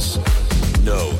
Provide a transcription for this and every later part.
no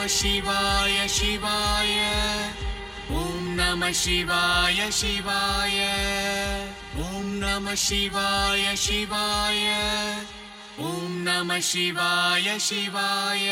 शिवाय शिवाय। ॐ नमः शिवाय शिवाय। ॐ नमः शिवाय शिवाय। ॐ नमः शिवाय शिवाय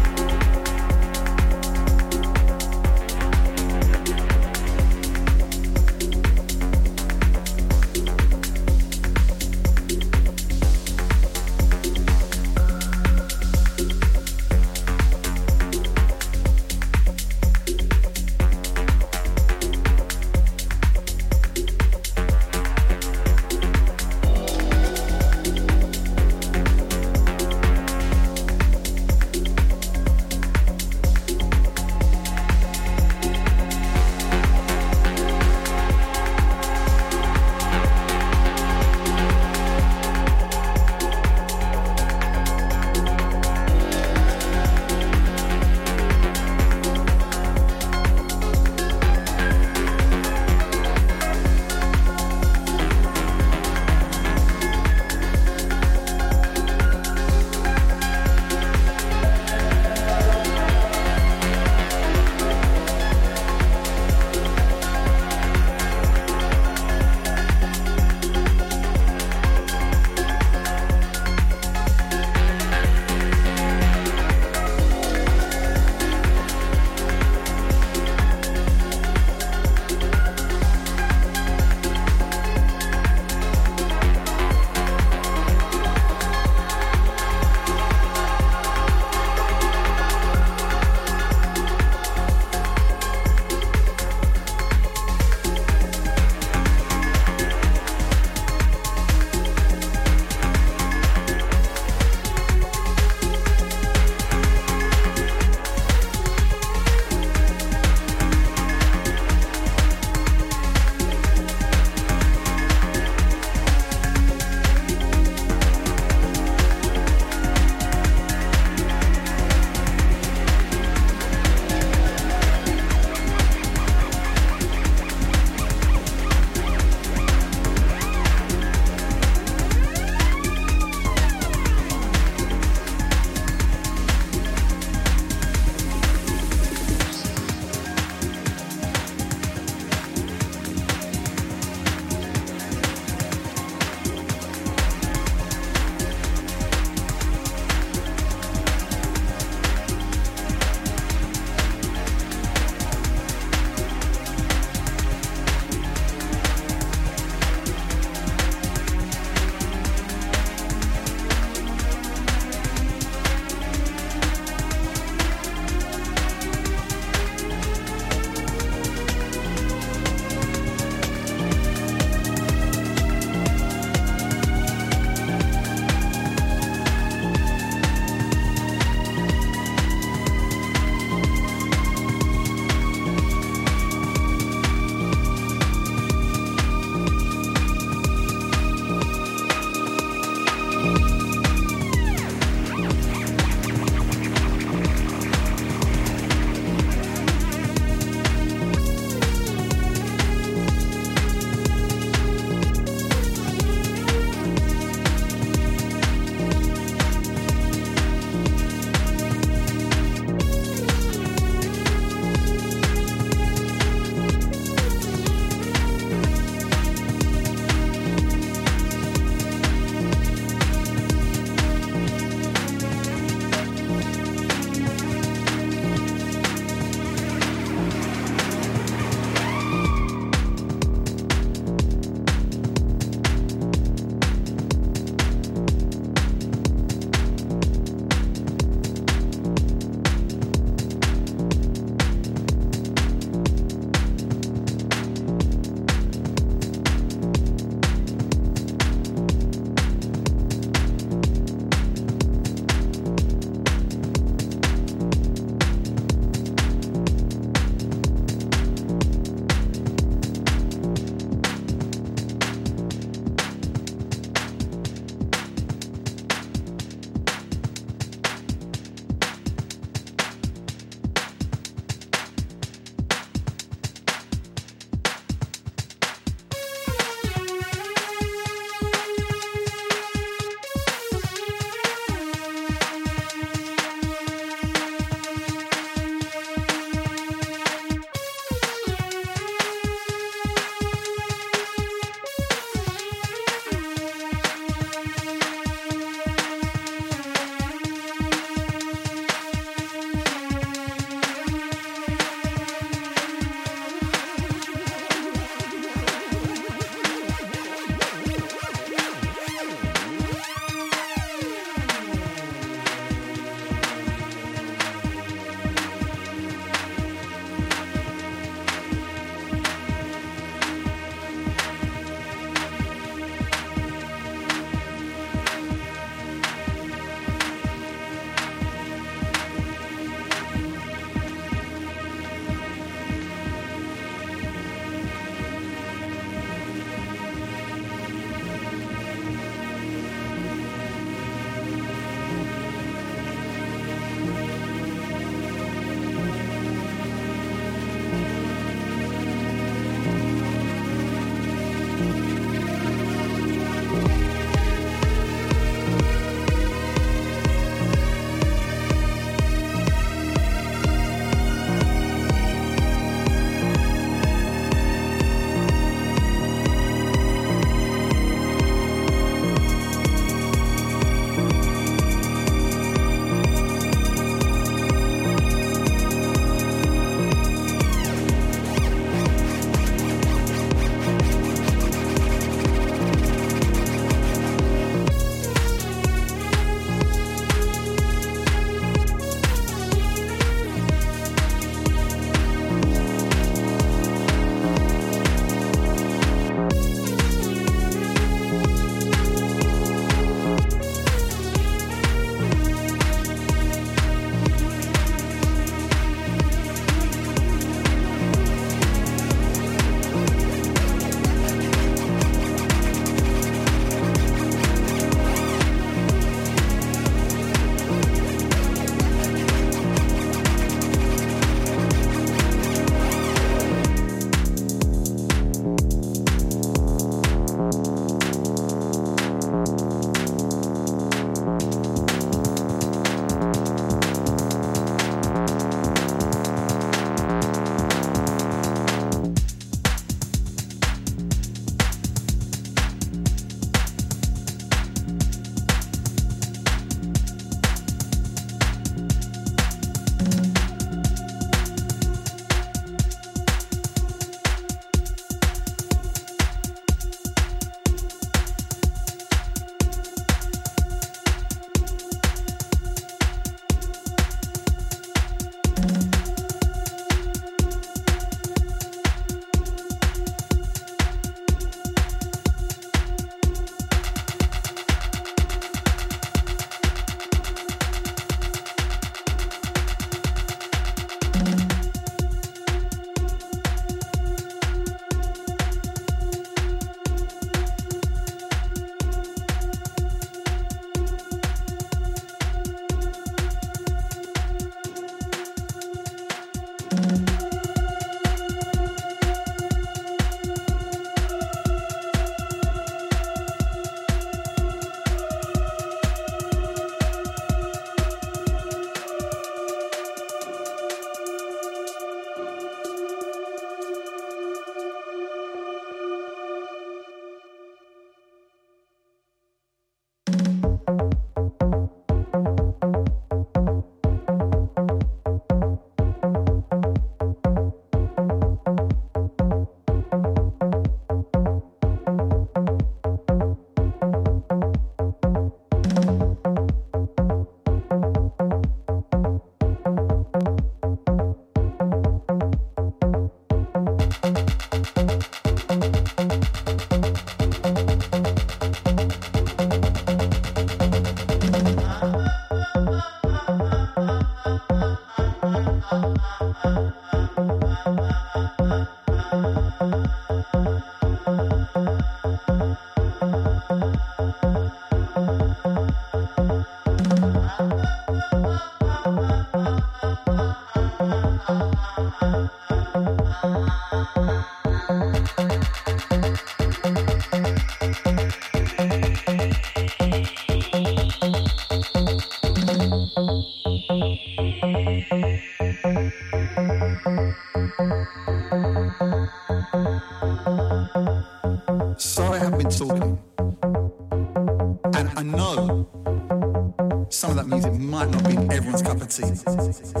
humanity.